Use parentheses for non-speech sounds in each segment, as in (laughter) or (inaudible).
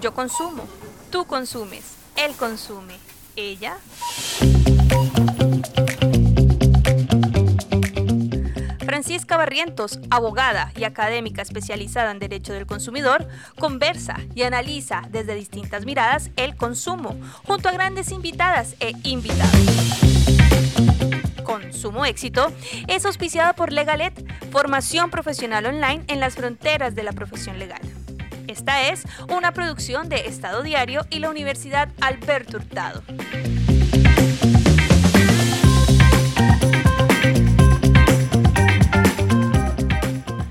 Yo consumo, tú consumes, él consume, ella. Francisca Barrientos, abogada y académica especializada en Derecho del Consumidor, conversa y analiza desde distintas miradas el consumo, junto a grandes invitadas e invitados. Consumo Éxito es auspiciada por Legalet, formación profesional online en las fronteras de la profesión legal. Esta es una producción de Estado Diario y la Universidad Alberto Hurtado.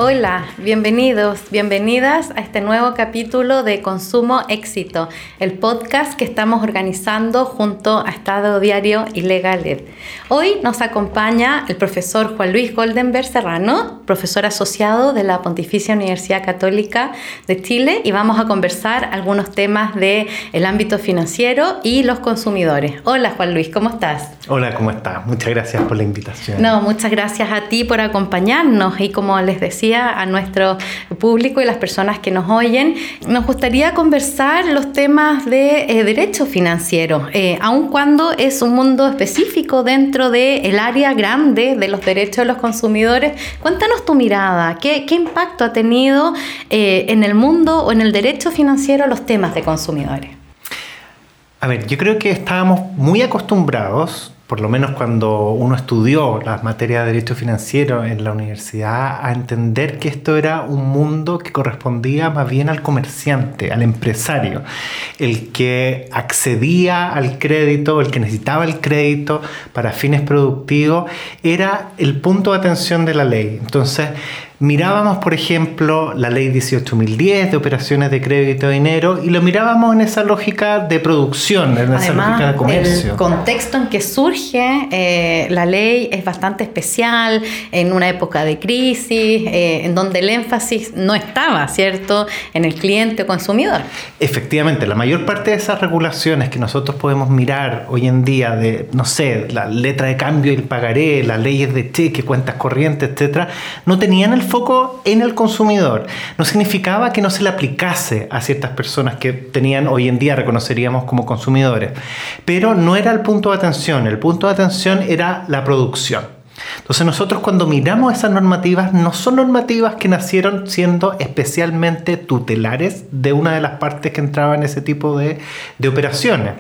Hola, bienvenidos, bienvenidas a este nuevo capítulo de Consumo Éxito, el podcast que estamos organizando junto a Estado Diario y Legaled. Hoy nos acompaña el profesor Juan Luis Goldenberg Serrano, profesor asociado de la Pontificia Universidad Católica de Chile, y vamos a conversar algunos temas del el ámbito financiero y los consumidores. Hola Juan Luis, ¿cómo estás? Hola, ¿cómo estás? Muchas gracias por la invitación. No, muchas gracias a ti por acompañarnos y como les decía, a nuestro público y las personas que nos oyen, nos gustaría conversar los temas de eh, derecho financiero, eh, aun cuando es un mundo específico dentro del área grande de los derechos de los consumidores. Cuéntanos tu mirada, ¿qué, qué impacto ha tenido eh, en el mundo o en el derecho financiero los temas de consumidores? A ver, yo creo que estábamos muy acostumbrados por lo menos cuando uno estudió las materias de derecho financiero en la universidad, a entender que esto era un mundo que correspondía más bien al comerciante, al empresario, el que accedía al crédito, el que necesitaba el crédito para fines productivos, era el punto de atención de la ley. Entonces, mirábamos, por ejemplo, la ley 18.010 de operaciones de crédito de dinero y lo mirábamos en esa lógica de producción, en esa lógica de comercio. El contexto en que surge eh, la ley es bastante especial, en una época de crisis, eh, en donde el énfasis no estaba, ¿cierto?, en el cliente o consumidor. Efectivamente, la mayor parte de esas regulaciones que nosotros podemos mirar hoy en día, de, no sé, la letra de cambio y el pagaré, las leyes de cheque, cuentas corrientes, etcétera, no tenían el foco en el consumidor. No significaba que no se le aplicase a ciertas personas que tenían hoy en día reconoceríamos como consumidores, pero no era el punto de atención, punto de atención era la producción. Entonces nosotros cuando miramos esas normativas, no son normativas que nacieron siendo especialmente tutelares de una de las partes que entraba en ese tipo de, de operaciones.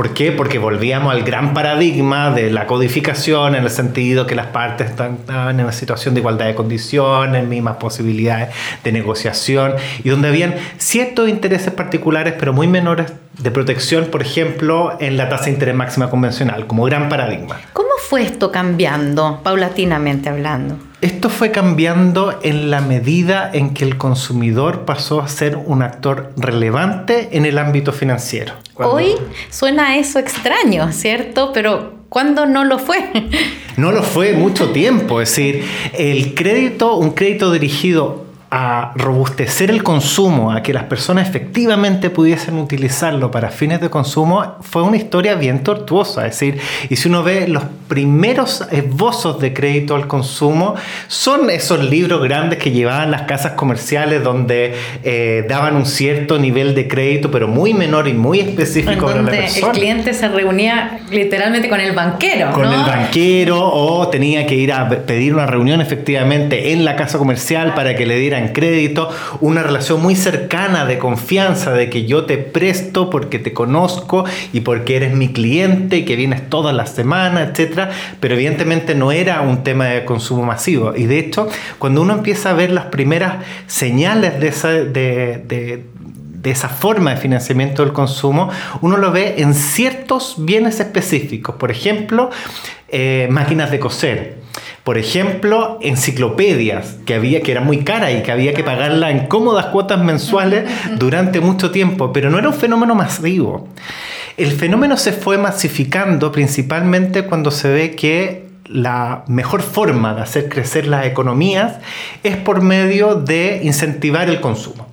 ¿Por qué? Porque volvíamos al gran paradigma de la codificación en el sentido que las partes están en una situación de igualdad de condiciones, mismas posibilidades de negociación y donde habían ciertos intereses particulares pero muy menores de protección, por ejemplo, en la tasa de interés máxima convencional, como gran paradigma. ¿Cómo fue esto cambiando, paulatinamente hablando? Esto fue cambiando en la medida en que el consumidor pasó a ser un actor relevante en el ámbito financiero. Hoy suena eso extraño, ¿cierto? Pero ¿cuándo no lo fue? (laughs) No lo fue mucho tiempo, es decir, el crédito, un crédito dirigido a robustecer el consumo, a que las personas efectivamente pudiesen utilizarlo para fines de consumo, fue una historia bien tortuosa. Es decir, y si uno ve los primeros esbozos de crédito al consumo, son esos libros grandes que llevaban las casas comerciales donde eh, daban un cierto nivel de crédito, pero muy menor y muy específico para la persona. El cliente se reunía literalmente con el banquero. Con el banquero o tenía que ir a pedir una reunión efectivamente en la casa comercial para que le dieran en crédito, una relación muy cercana de confianza, de que yo te presto porque te conozco y porque eres mi cliente y que vienes todas las semanas, etc. Pero evidentemente no era un tema de consumo masivo. Y de hecho, cuando uno empieza a ver las primeras señales de esa, de, esa forma de financiamiento del consumo, uno lo ve en ciertos bienes específicos. Por ejemplo, eh, máquinas de coser por ejemplo, enciclopedias que había que eran muy caras y que había que pagarla en cómodas cuotas mensuales (laughs) durante mucho tiempo, pero no era un fenómeno masivo. El fenómeno se fue masificando principalmente cuando se ve que la mejor forma de hacer crecer las economías es por medio de incentivar el consumo.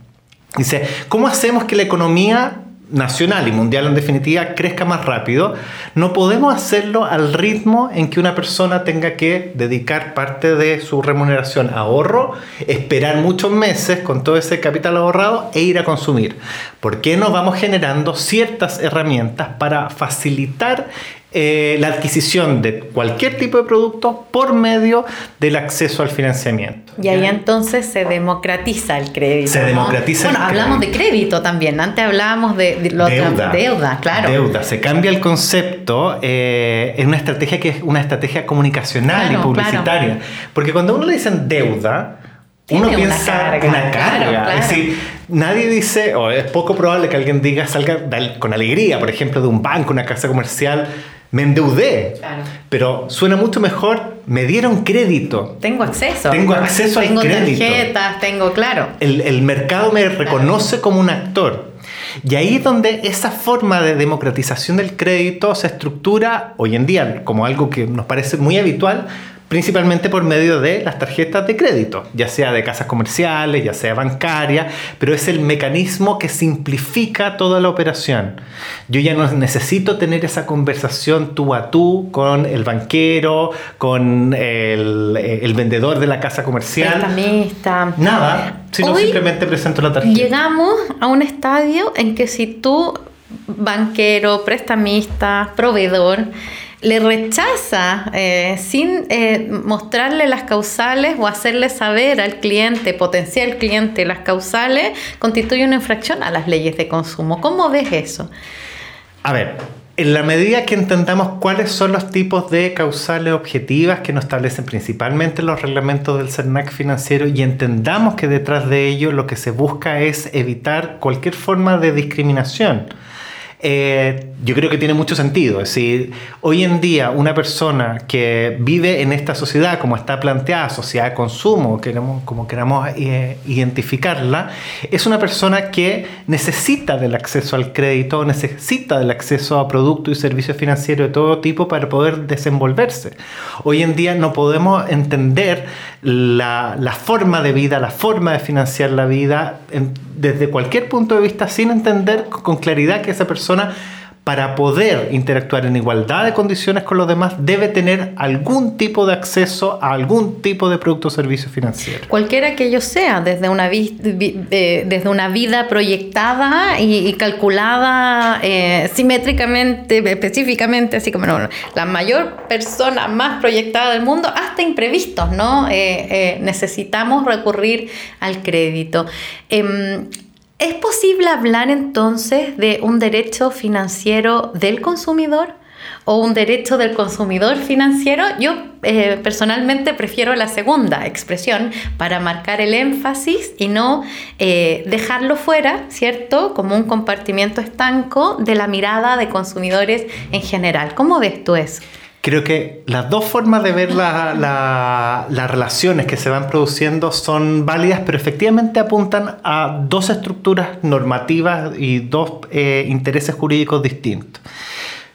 Dice, ¿cómo hacemos que la economía nacional y mundial en definitiva crezca más rápido, no podemos hacerlo al ritmo en que una persona tenga que dedicar parte de su remuneración a ahorro, esperar muchos meses con todo ese capital ahorrado e ir a consumir. ¿Por qué no vamos generando ciertas herramientas para facilitar eh, la adquisición de cualquier tipo de producto por medio del acceso al financiamiento. Y ahí entonces se democratiza el crédito. Se democratiza bueno, hablamos de crédito también. Antes hablábamos de, deuda, deuda, claro. Deuda. Se cambia el concepto eh, en una estrategia que es una estrategia comunicacional y publicitaria. Porque cuando uno le dicen deuda, uno piensa en una carga. Es decir, nadie dice, o es poco probable que alguien diga salga con alegría, por ejemplo, de un banco, una casa comercial me endeudé. Pero suena mucho mejor, me dieron crédito. Tengo acceso. Tengo acceso al crédito. Tengo tarjetas, tengo, claro. El, mercado me reconoce como un actor. Y ahí es donde esa forma de democratización del crédito se estructura hoy en día como algo que nos parece muy habitual, principalmente por medio de las tarjetas de crédito, ya sea de casas comerciales, ya sea bancaria, pero es el mecanismo que simplifica toda la operación. Yo ya no necesito tener esa conversación tú a tú con el banquero, con el, vendedor de la casa comercial. Nada, sino simplemente presento la tarjeta. Llegamos a un estadio en que si tú, banquero, prestamista, proveedor, le rechaza eh, sin eh, mostrarle las causales o hacerle saber al cliente, potencial cliente, las causales, constituye una infracción a las leyes de consumo. ¿Cómo ves eso? A ver, en la medida que entendamos cuáles son los tipos de causales objetivas que nos establecen principalmente los reglamentos del CERNAC financiero y entendamos que detrás de ello lo que se busca es evitar cualquier forma de discriminación eh, yo creo que tiene mucho sentido. Es decir, hoy en día una persona que vive en esta sociedad como está planteada, sociedad de consumo, queremos, como queramos eh, identificarla, es una persona que necesita del acceso al crédito, necesita del acceso a productos y servicios financieros de todo tipo para poder desenvolverse. Hoy en día no podemos entender la, la forma de vida, la forma de financiar la vida desde cualquier punto de vista sin entender con claridad que esa persona para poder interactuar en igualdad de condiciones con los demás, debe tener algún tipo de acceso a algún tipo de producto o servicio financiero. Cualquiera que ello sea, desde una, desde una vida proyectada y, calculada eh, simétricamente, específicamente, así como la mayor persona más proyectada del mundo, hasta imprevistos, ¿no? Eh, eh, necesitamos recurrir al crédito. ¿Es posible hablar entonces de un derecho financiero del consumidor o un derecho del consumidor financiero? Yo eh, personalmente prefiero la segunda expresión para marcar el énfasis y no eh, dejarlo fuera, ¿cierto? Como un compartimiento estanco de la mirada de consumidores en general. ¿Cómo ves tú eso? Creo que las dos formas de ver las relaciones que se van produciendo son válidas, pero efectivamente apuntan a dos estructuras normativas y dos eh, intereses jurídicos distintos.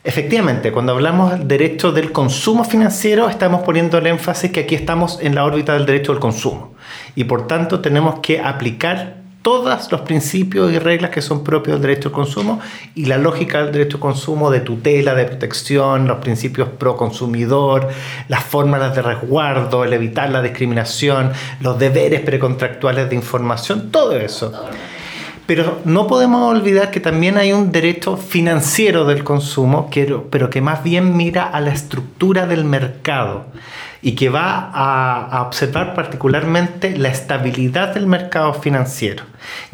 Efectivamente, cuando hablamos del derecho del consumo financiero, estamos poniendo el énfasis que aquí estamos en la órbita del derecho del consumo y por tanto tenemos que aplicar todos los principios y reglas que son propios del derecho al consumo y la lógica del derecho al consumo de tutela, de protección, los principios pro consumidor, las fórmulas de resguardo, el evitar la discriminación, los deberes precontractuales de información, todo eso. Pero no podemos olvidar que también hay un derecho financiero del consumo, pero que más bien mira a la estructura del mercado y que va a, observar particularmente la estabilidad del mercado financiero.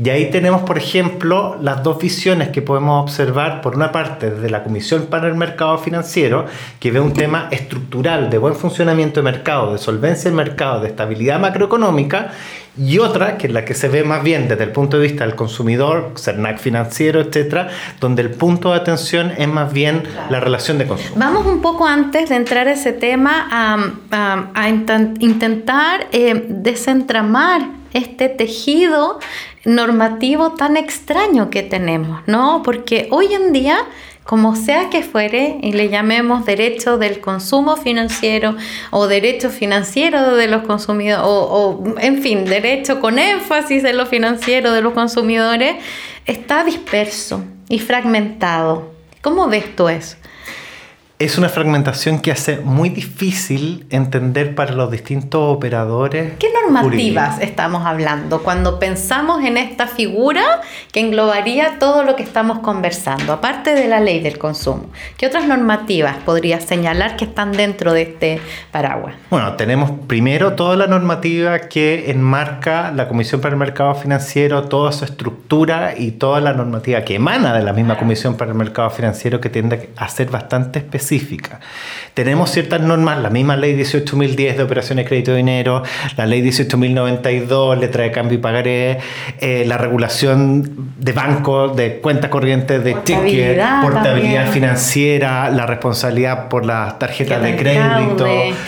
Y ahí tenemos, por ejemplo, las dos visiones que podemos observar, por una parte, desde la Comisión para el Mercado Financiero, que ve un tema estructural de buen funcionamiento de mercado, de solvencia del mercado, de estabilidad macroeconómica, y otra, que es la que se ve más bien desde el punto de vista del consumidor, CERNAC financiero, etcétera, donde el punto de atención es más bien la relación de consumo. Vamos un poco antes de entrar a ese tema a, intentar eh, desentramar este tejido normativo tan extraño que tenemos, ¿no? Porque hoy en día como sea que fuere, y le llamemos derecho del consumo financiero o derecho financiero de los consumidores, o, en fin, derecho con énfasis en lo financiero de los consumidores, está disperso. y fragmentado. ¿Cómo ves tú eso? Es una fragmentación que hace muy difícil entender para los distintos operadores. ¿Qué normativas estamos hablando cuando pensamos en esta figura que englobaría todo lo que estamos conversando, aparte de la ley del consumo? ¿Qué otras normativas podrías señalar que están dentro de este paraguas? Bueno, tenemos primero toda la normativa que enmarca la Comisión para el Mercado Financiero, toda su estructura y toda la normativa que emana de la misma Comisión para el Mercado Financiero que tiende a ser bastante específica tenemos ciertas normas, la misma ley 18.010 de operaciones de crédito de dinero, la ley 18.092, letra de cambio y pagaré, eh, la regulación de bancos, de cuentas corrientes, de ticket, portabilidad financiera, la responsabilidad por las tarjetas de crédito,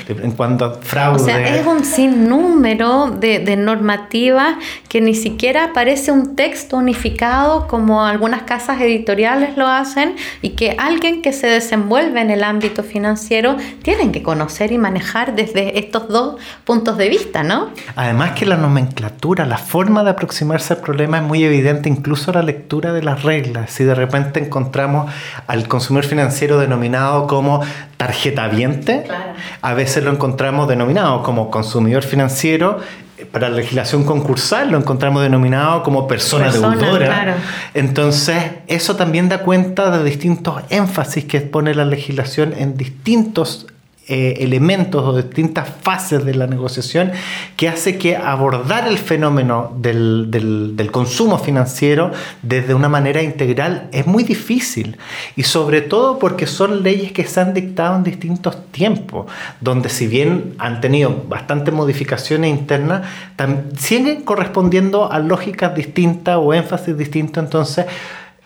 en cuanto a fraude. O sea, es un sinnúmero de, de normativas que ni siquiera aparece un texto unificado como algunas casas editoriales lo hacen y que alguien que se desenvuelve en el ámbito financiero tienen que conocer y manejar desde estos dos puntos de vista, ¿no? Además que la nomenclatura, la forma de aproximarse al problema es muy evidente, incluso la lectura de las reglas. Si de repente encontramos al consumidor financiero denominado como tarjeta viente, a veces lo encontramos denominado como consumidor financiero para la legislación concursal lo encontramos denominado como persona, deudora. Entonces, eso también da cuenta de distintos énfasis que pone la legislación en distintos eh, elementos o distintas fases de la negociación que hace que abordar el fenómeno del, consumo financiero desde una manera integral es muy difícil. Y sobre todo porque son leyes que se han dictado en distintos tiempos, donde si bien han tenido bastantes modificaciones internas, siguen correspondiendo a lógicas distintas o énfasis distintos, entonces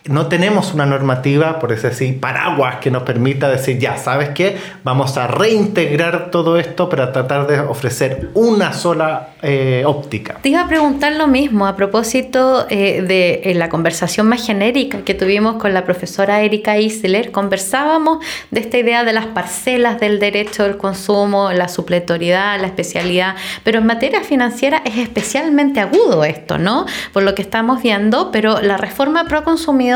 no tenemos una normativa, por decir así, paraguas que nos permita decir, ya, ¿sabes qué? Vamos a reintegrar todo esto para tratar de ofrecer una sola eh, óptica. Te iba a preguntar lo mismo a propósito eh, de la conversación más genérica que tuvimos con la profesora Erika Isler. Conversábamos de esta idea de las parcelas del derecho del consumo, la supletoriedad, la especialidad, pero en materia financiera es especialmente agudo esto, ¿no? Por lo que estamos viendo, pero la reforma pro consumidor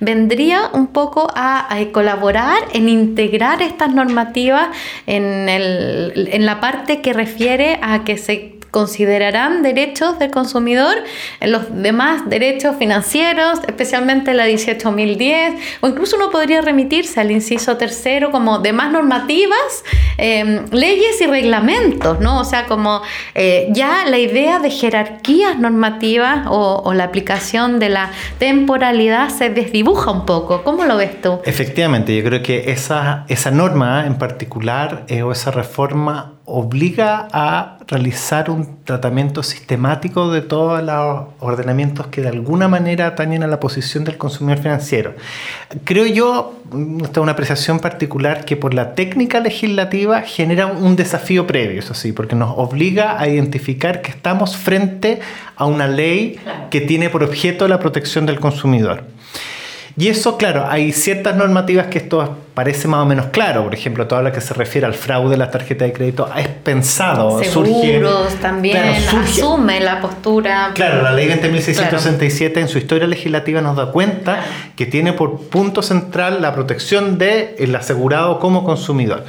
vendría un poco a, colaborar en integrar estas normativas en, en la parte que refiere a que se considerarán derechos del consumidor en los demás derechos financieros, especialmente la 18.010, o incluso uno podría remitirse al inciso tercero como demás normativas, em, leyes y reglamentos, ¿no? O sea, como eh, ya la idea de jerarquías normativas o, la aplicación de la temporalidad se desdibuja un poco. ¿Cómo lo ves tú? Efectivamente, yo creo que esa, esa norma en particular eh, o esa reforma obliga a realizar un tratamiento sistemático de todos los ordenamientos que de alguna manera atañen a la posición del consumidor financiero. Creo yo, esta es una apreciación particular, que por la técnica legislativa genera un desafío previo, eso sí, porque nos obliga a identificar que estamos frente a una ley que tiene por objeto la protección del consumidor. Y eso, claro, hay ciertas normativas que esto parece más o menos claro. Por ejemplo, toda la que se refiere al fraude de las tarjetas de crédito es pensado. Seguros también, asume la postura. Claro, la ley 20.667 en su historia legislativa nos da cuenta que tiene por punto central la protección del asegurado como consumidor.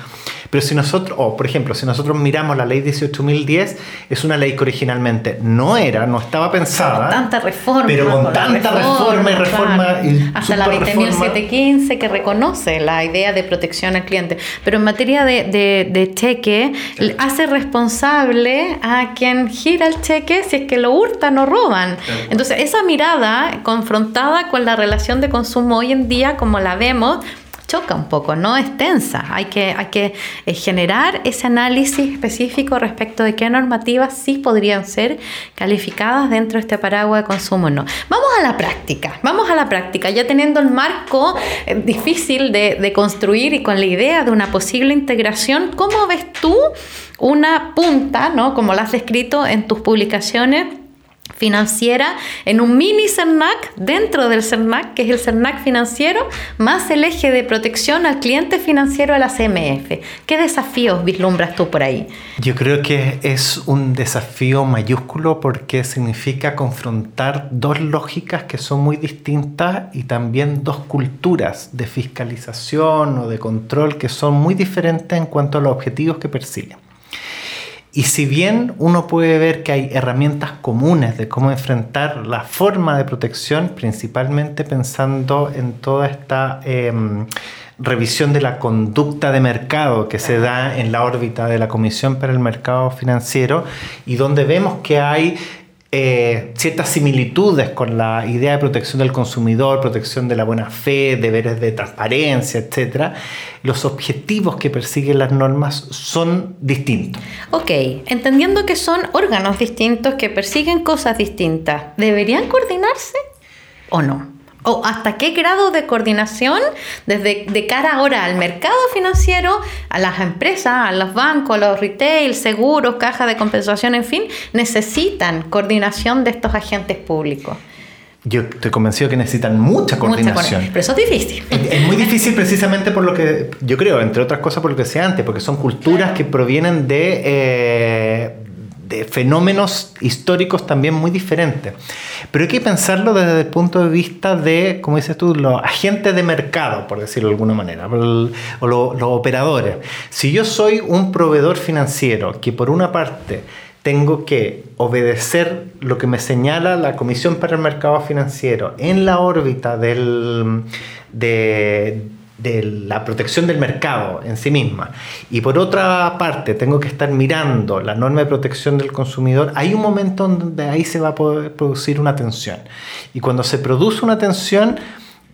Pero si nosotros, o por ejemplo, si nosotros miramos la ley 18.010, es una ley que originalmente no era, no estaba pensada. Con tanta reforma. Pero con tanta reforma, y reforma. hasta la 20.715 que reconoce la idea de protección al cliente. Pero en materia de, cheque, hace responsable a quien gira el cheque si es que lo hurtan o roban. Entonces, esa mirada confrontada con la relación de consumo hoy en día, como la vemos, choca un poco, no es tensa. Hay que, hay que eh, generar ese análisis específico respecto de qué normativas sí podrían ser calificadas dentro de este paraguas de consumo no. Vamos a la práctica, vamos a la práctica, ya teniendo el marco eh, difícil de, de construir y con la idea de una posible integración, ¿cómo ves tú una punta, ¿no? como lo has descrito en tus publicaciones? Financiera en un mini CERNAC dentro del CERNAC, que es el CERNAC financiero, más el eje de protección al cliente financiero de la CMF. ¿Qué desafíos vislumbras tú por ahí? Yo creo que es un desafío mayúsculo porque significa confrontar dos lógicas que son muy distintas y también dos culturas de fiscalización o de control que son muy diferentes en cuanto a los objetivos que persiguen. Y si bien uno puede ver que hay herramientas comunes de cómo enfrentar la forma de protección, principalmente pensando en toda esta em, revisión de la conducta de mercado que se da en la órbita de la Comisión para el Mercado Financiero y donde vemos que hay eh, ciertas similitudes con la idea de protección del consumidor, protección de la buena fe, deberes de transparencia, etc., los objetivos que persiguen las normas son distintos. Ok, entendiendo que son órganos distintos que persiguen cosas distintas, ¿deberían coordinarse o no? O hasta qué grado de coordinación desde de cara ahora al mercado financiero, a las empresas, a los bancos, a los retail, seguros, cajas de compensación, en fin, necesitan coordinación de estos agentes públicos. Yo estoy convencido que necesitan mucha coordinación. pero eso es difícil. Es, muy difícil precisamente por lo que, yo creo, entre otras cosas por lo que decía antes, porque son culturas que provienen de, eh, de fenómenos históricos también muy diferentes. Pero hay que pensarlo desde el punto de vista de, como dices tú, los agentes de mercado, por decirlo de alguna manera, o los, operadores. Si yo soy un proveedor financiero que por una parte tengo que obedecer lo que me señala la Comisión para el Mercado Financiero en la órbita del, de, de la protección del mercado en sí misma y por otra parte tengo que estar mirando la norma de protección del consumidor, hay un momento donde ahí se va a poder producir una tensión. Y cuando se produce una tensión,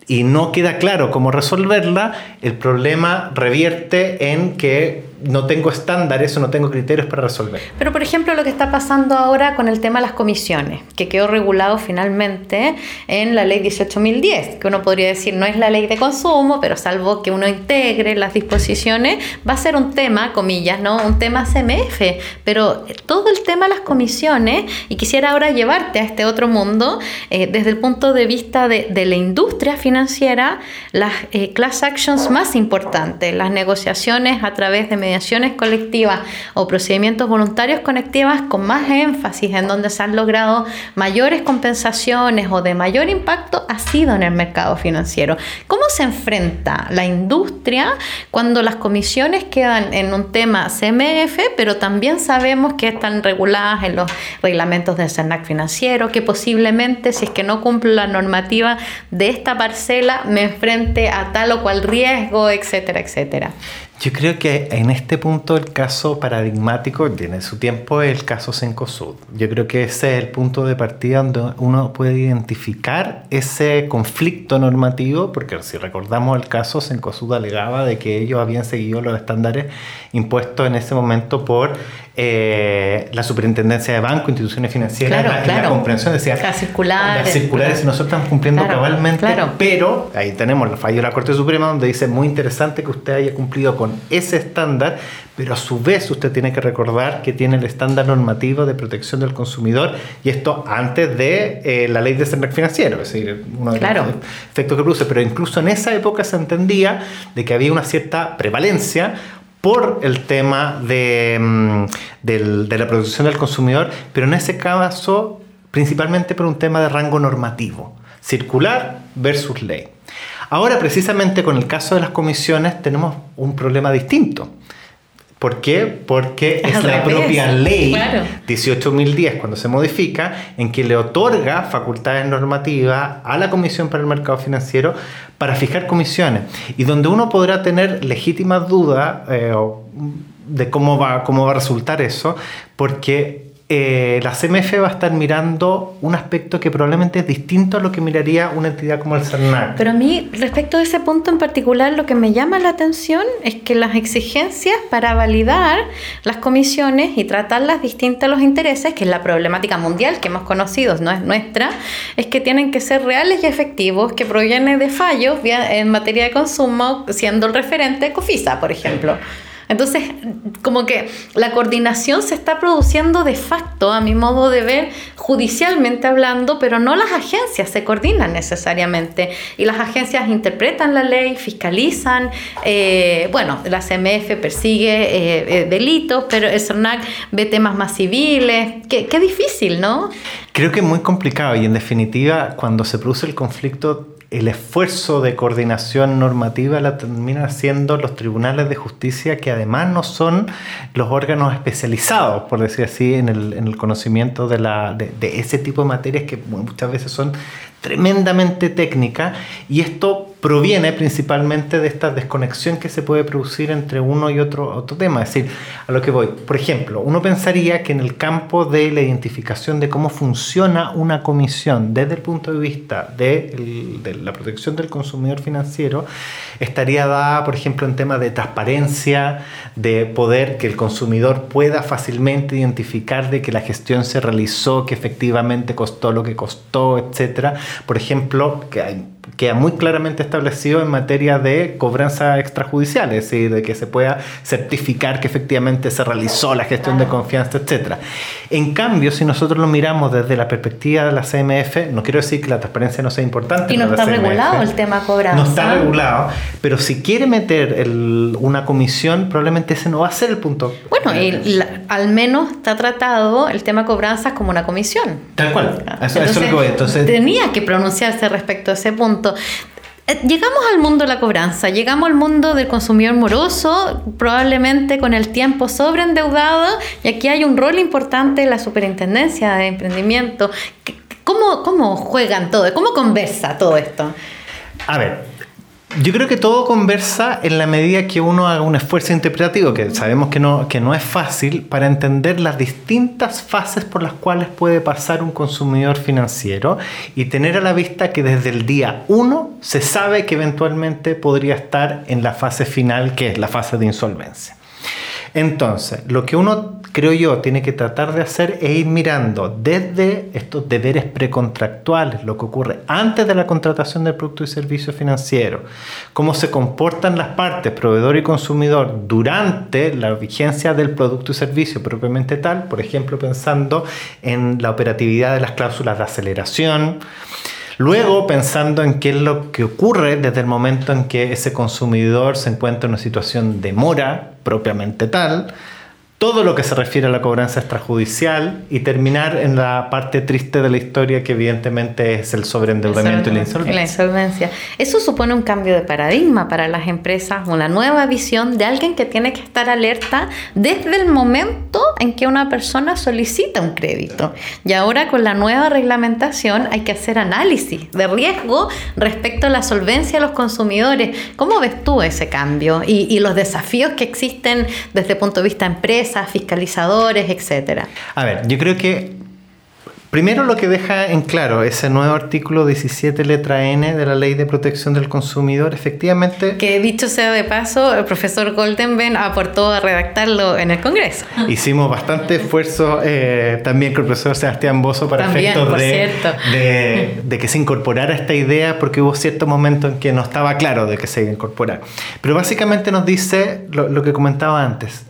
y no queda claro cómo resolverla, el problema revierte en que no tengo estándares o no tengo criterios para resolver. Pero, por ejemplo, lo que está pasando ahora con el tema de las comisiones, que quedó regulado finalmente en la ley 18.010, que uno podría decir no es la ley de consumo, pero salvo que uno integre las disposiciones, va a ser un tema, comillas, ¿no? Un tema CMF, pero todo el tema de las comisiones, y quisiera ahora llevarte a este otro mundo, eh, desde el punto de vista de, la industria financiera, las eh, class actions más importantes, las negociaciones a través de colectivas o procedimientos voluntarios conectivas con más énfasis en donde se han logrado mayores compensaciones o de mayor impacto ha sido en el mercado financiero. ¿Cómo se enfrenta la industria cuando las comisiones quedan en un tema CMF, pero también sabemos que están reguladas en los reglamentos del CERNAC financiero, que posiblemente si es que no cumple la normativa de esta parcela me enfrente a tal o cual riesgo, etcétera, etcétera? Yo creo que en este punto el caso paradigmático tiene su tiempo el caso Sencosud. Yo creo que ese es el punto de partida donde uno puede identificar ese conflicto normativo, porque si recordamos el caso, Sencosud alegaba de que ellos habían seguido los estándares impuestos en ese momento por eh, la superintendencia de banco, instituciones financieras, la, la, comprensión decía las circulares, las circulares nosotros estamos cumpliendo cabalmente, pero ahí tenemos el fallo de la Corte Suprema donde dice muy interesante que usted haya cumplido con ese estándar, pero a su vez usted tiene que recordar que tiene el estándar normativo de protección del consumidor y esto antes de eh, la ley de servicio financiero, es decir, uno de los efectos que produce, pero incluso en esa época se entendía de que había una cierta prevalencia por el tema de, mm, de la protección del consumidor, pero en ese caso principalmente por un tema de rango normativo, circular versus ley. Ahora, precisamente con el caso de las comisiones, tenemos un problema distinto. ¿Por qué? Porque es la propia ley 18.010 cuando se modifica en que le otorga facultades normativas a la Comisión para el Mercado Financiero para fijar comisiones y donde uno podrá tener legítimas dudas eh, de cómo va, cómo va a resultar eso, porque eh, la CMF va a estar mirando un aspecto que probablemente es distinto a lo que miraría una entidad como el CERNAC. Pero a mí, respecto a ese punto en particular, lo que me llama la atención es que las exigencias para validar las comisiones y tratarlas distintas a los intereses, que es la problemática mundial que hemos conocido, no es nuestra, es que tienen que ser reales y efectivos, que provienen de fallos en materia de consumo, siendo el referente COFISA, por ejemplo. Entonces, como que la coordinación se está produciendo de facto, a mi modo de ver, judicialmente hablando, pero no las agencias se coordinan necesariamente. Y las agencias interpretan la ley, fiscalizan, eh, bueno, la CMF persigue eh, eh, delitos, pero el CERNAC ve temas más civiles. Qué difícil, ¿no? Creo que es muy complicado y en definitiva, cuando se produce el conflicto el esfuerzo de coordinación normativa la terminan haciendo los tribunales de justicia que además no son los órganos especializados, por decir así, en el, conocimiento de, la, de ese tipo de materias que muchas veces son tremendamente técnicas. Y esto proviene principalmente de esta desconexión que se puede producir entre uno y otro, otro tema. Es decir, a lo que voy, por ejemplo, uno pensaría que en el campo de la identificación de cómo funciona una comisión desde el punto de vista de, la protección del consumidor financiero, estaría dada, por ejemplo, en temas de transparencia, de poder que el consumidor pueda fácilmente identificar de que la gestión se realizó, que efectivamente costó lo que costó, etcétera. Por ejemplo, que hay queda muy claramente establecido en materia de cobranza extrajudicial, es decir, de que se pueda certificar que efectivamente se realizó la gestión de confianza, etc. En cambio, si nosotros lo miramos desde la perspectiva de la CMF, no quiero decir que la transparencia no sea importante. Y no está regulado el tema cobranza. No está regulado, pero si quiere meter una comisión, probablemente ese no va a ser el punto. Bueno, al menos está tratado el tema cobranza como una comisión. Tal cual. Eso, es lo que voy. Entonces, tenía que pronunciarse respecto a ese punto. Eh, llegamos al mundo de la cobranza, llegamos al mundo del consumidor moroso, probablemente con el tiempo sobreendeudado, y aquí hay un rol importante en la superintendencia de emprendimiento. ¿Cómo, cómo juegan todo? ¿Cómo conversa todo esto? A ver, yo creo que todo conversa en la medida que uno haga un esfuerzo interpretativo, que sabemos que no, que no es fácil, para entender las distintas fases por las cuales puede pasar un consumidor financiero y tener a la vista que desde el día 1 se sabe que eventualmente podría estar en la fase final, que es la fase de insolvencia. Entonces, lo que uno, creo yo, tiene que tratar de hacer es ir mirando desde estos deberes precontractuales, lo que ocurre antes de la contratación del producto y servicio financiero, cómo se comportan las partes, proveedor y consumidor, durante la vigencia del producto y servicio propiamente tal, por ejemplo, pensando en la operatividad de las cláusulas de aceleración, Luego, pensando en qué es lo que ocurre desde el momento en que ese consumidor se encuentra en una situación de mora propiamente tal, todo lo que se refiere a la cobranza extrajudicial y terminar en la parte triste de la historia que evidentemente es el sobreendeudamiento y la insolvencia. La insolvencia. Eso supone un cambio de paradigma para las empresas, una nueva visión de alguien que tiene que estar alerta desde el momento en que una persona solicita un crédito. Y ahora con la nueva reglamentación hay que hacer análisis de riesgo respecto a la solvencia de los consumidores. ¿Cómo ves tú ese cambio y, y los desafíos que existen desde el punto de vista empresa? Fiscalizadores, etcétera? A ver, yo creo que Primero lo que deja en claro ese nuevo artículo 17 letra N de la Ley de Protección del Consumidor, efectivamente... Que dicho sea de paso, el profesor Goldenben aportó a redactarlo en el Congreso. (laughs) Hicimos bastante esfuerzo eh, también con el profesor Sebastián Bozo para efectos de, de, que se incorporara esta idea porque hubo cierto momento en que no estaba claro de que se iba a incorporar. Pero básicamente nos dice lo que comentaba antes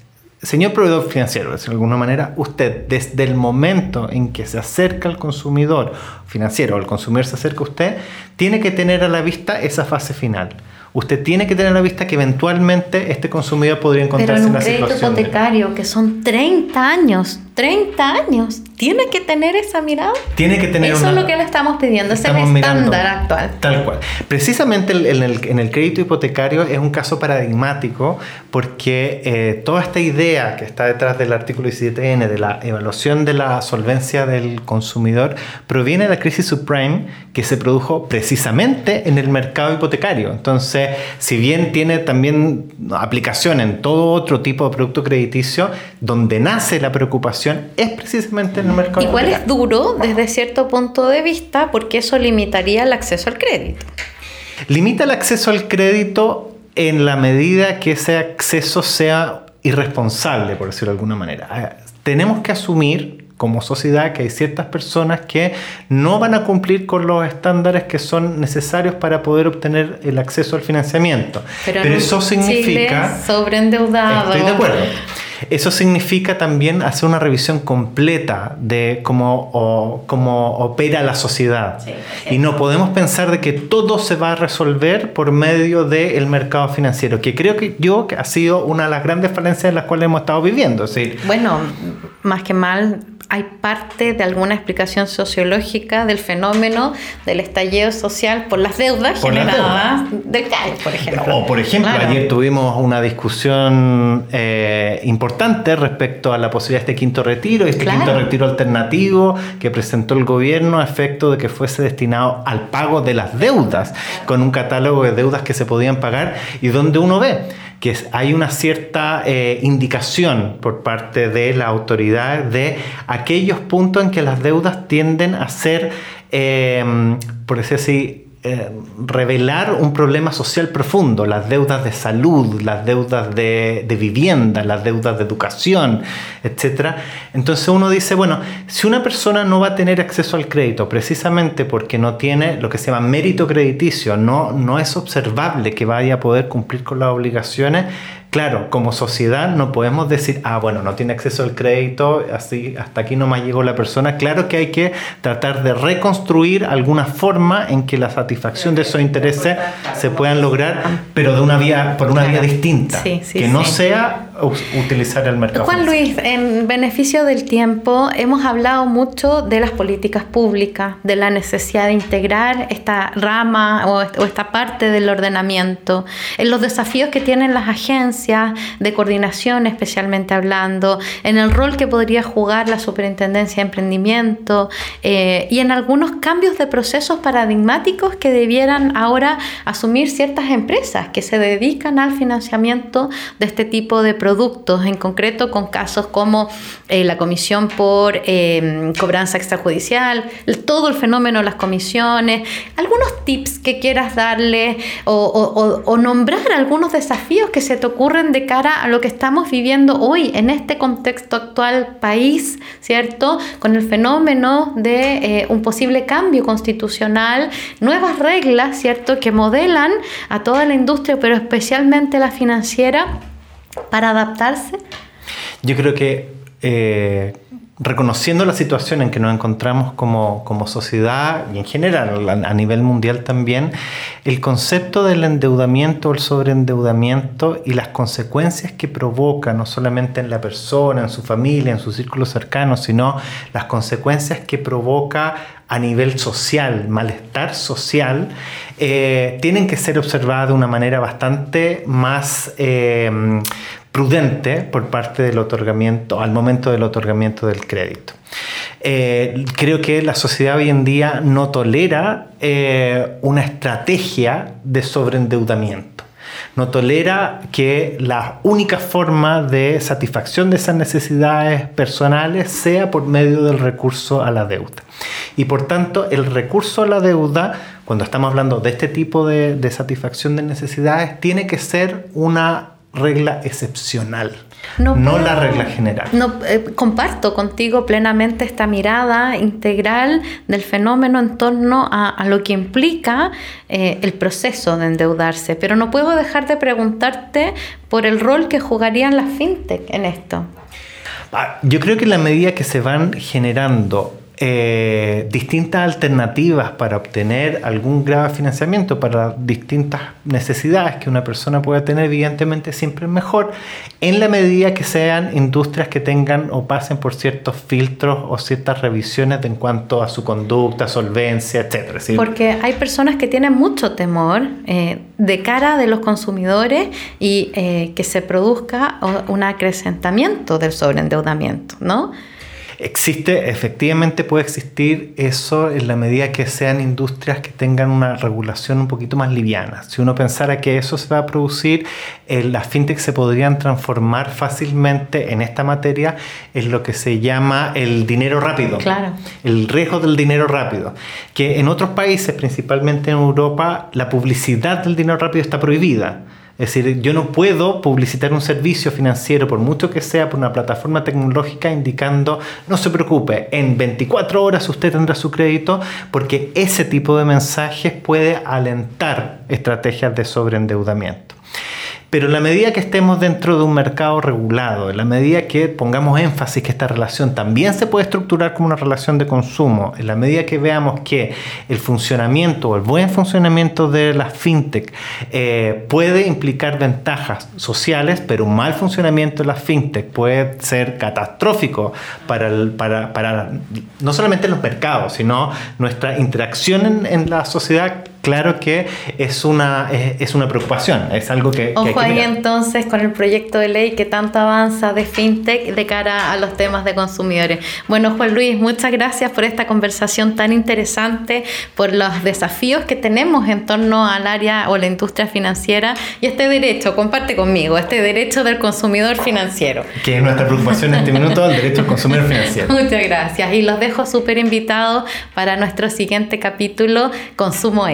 Señor proveedor financiero, de alguna manera, usted desde el momento en que se acerca al consumidor financiero o el consumidor se acerca a usted, tiene que tener a la vista esa fase final. Usted tiene que tener a la vista que eventualmente este consumidor podría encontrarse en, un crédito hipotecario que son 30 años, 30 años, tiene que tener esa mirada. Tiene que tener Eso es lo que le estamos pidiendo, es el estándar actual. Tal cual. Precisamente en el, en el, crédito hipotecario es un caso paradigmático porque eh, toda esta idea que está detrás del artículo 17N de la evaluación de la solvencia del consumidor proviene de la crisis subprime que se produjo precisamente en el mercado hipotecario. Entonces, si bien tiene también aplicación en todo otro tipo de producto crediticio, donde nace la preocupación es precisamente en el mercado. Igual es duro desde cierto punto de vista porque eso limitaría el acceso al crédito. Limita el acceso al crédito en la medida que ese acceso sea irresponsable, por decirlo de alguna manera. Tenemos que asumir como sociedad que hay ciertas personas que no van a cumplir con los estándares que son necesarios para poder obtener el acceso al financiamiento. Pero, eso significa... sobreendeudado. Estoy de acuerdo. Eso significa también hacer una revisión completa de cómo, cómo opera la sociedad. y no podemos pensar de que todo se va a resolver por medio del mercado financiero, que creo que yo que ha sido una de las grandes falencias en las cuales hemos estado viviendo. Bueno, más que mal, hay parte de alguna explicación sociológica del fenómeno del estallido social por las deudas generadas del CAE, por ejemplo. O, por ejemplo, ayer tuvimos una discusión eh, importante respecto a la posibilidad de este quinto retiro, este quinto retiro alternativo que presentó el gobierno a efecto de que fuese destinado al pago de las deudas, con un catálogo de deudas que se podían pagar y donde uno ve que hay una cierta eh, indicación por parte de la autoridad de aquellos puntos en que las deudas tienden a ser, eh, por decir así, eh, revelar un problema social profundo, las deudas de salud, las deudas de, vivienda, las deudas de educación, etc. Entonces uno dice, bueno, si una persona no va a tener acceso al crédito precisamente porque no tiene lo que se llama mérito crediticio, no, no es observable que vaya a poder cumplir con las obligaciones, Claro, como sociedad no podemos decir, ah, bueno, no tiene acceso al crédito, así hasta aquí no más llegó la persona. Claro que hay que tratar de reconstruir alguna forma en que la satisfacción de esos intereses se puedan lograr, pero de una vía, por una vía distinta, que no sea utilizar el mercado. Juan Luis, en beneficio del tiempo, hemos hablado mucho de las políticas públicas, de la necesidad de integrar esta rama o esta parte del ordenamiento, en los desafíos que tienen las agencias de coordinación especialmente hablando, en el rol que podría jugar la Superintendencia de Emprendimiento eh, y en algunos cambios de procesos paradigmáticos que debieran ahora asumir ciertas empresas que se dedican al financiamiento de este tipo de productos, en concreto con casos como eh, la comisión por eh, cobranza extrajudicial, todo el fenómeno de las comisiones, algunos tips que quieras darle o, o nombrar algunos desafíos que se te ocurren de cara a lo que estamos viviendo hoy en este contexto actual país, ¿cierto? Con el fenómeno de eh, un posible cambio constitucional, nuevas reglas, ¿cierto? Que modelan a toda la industria, pero especialmente la financiera, para adaptarse. Yo creo que eh, reconociendo la situación en que nos encontramos como, sociedad y en general a, nivel mundial también, el concepto del endeudamiento o el sobreendeudamiento y las consecuencias que provoca no solamente en la persona, en su familia, en su círculo cercano, sino las consecuencias que provoca a nivel social, malestar social, eh, tienen que ser observadas de una manera bastante más eh, prudente por parte del otorgamiento, al momento del otorgamiento del crédito. Eh, creo que la sociedad hoy en día no tolera eh, una estrategia de sobreendeudamiento. No tolera que la única forma de satisfacción de esas necesidades personales sea por medio del recurso a la deuda. Y por tanto, el recurso a la deuda, cuando estamos hablando de este tipo de, de satisfacción de necesidades, tiene que ser una regla excepcional, no, la regla general. No, eh, comparto contigo plenamente esta mirada integral del fenómeno en torno a, lo que implica eh, el proceso de endeudarse, pero no puedo dejar de preguntarte por el rol que jugarían las fintech en esto. Ah, yo creo que en la medida que se van generando eh, distintas alternativas para obtener algún grado de financiamiento para distintas necesidades que una persona pueda tener, evidentemente siempre es mejor, en la medida que sean industrias que tengan o pasen por ciertos filtros o ciertas revisiones en cuanto a su conducta, solvencia, etc. Porque hay personas que tienen mucho temor eh, de cara de los consumidores y eh, que se produzca un acrecentamiento del sobreendeudamiento, ¿no? Existe, efectivamente puede existir eso en la medida que sean industrias que tengan una regulación un poquito más liviana. Si uno pensara que eso se va a producir, eh, las fintechs se podrían transformar fácilmente en esta materia en lo que se llama el dinero rápido. Claro. El riesgo del dinero rápido. Que en otros países, principalmente en Europa, la publicidad del dinero rápido está prohibida Es decir, yo no puedo publicitar un servicio financiero, por mucho que sea por una plataforma tecnológica, indicando, no se preocupe, en 24 horas usted tendrá su crédito, porque ese tipo de mensajes puede alentar estrategias de sobreendeudamiento. Pero en la medida que estemos dentro de un mercado regulado, en la medida que pongamos énfasis que esta relación también se puede estructurar como una relación de consumo, en la medida que veamos que el funcionamiento o el buen funcionamiento de las fintech eh, puede implicar ventajas sociales, pero un mal funcionamiento de las fintech puede ser catastrófico para, para, no solamente los mercados, sino nuestra interacción en la sociedad claro que es una, es, una preocupación, es algo que... Ojo ahí entonces con el proyecto de ley que tanto avanza de FinTech de cara a los temas de consumidores. Bueno, Juan Luis, muchas gracias por esta conversación tan interesante, por los desafíos que tenemos en torno al área o la industria financiera y este derecho, comparte conmigo, este derecho del consumidor financiero. Que es nuestra preocupación en este minuto, el derecho al consumidor financiero. (laughs) Muchas gracias y los dejo súper invitados para nuestro siguiente capítulo, Consumo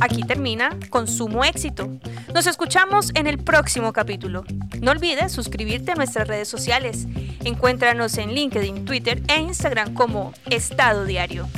Aquí termina Consumo Éxito. Nos escuchamos en el próximo capítulo. No olvides suscribirte a nuestras redes sociales. Encuéntranos en LinkedIn, Twitter e Instagram como Estado Diario.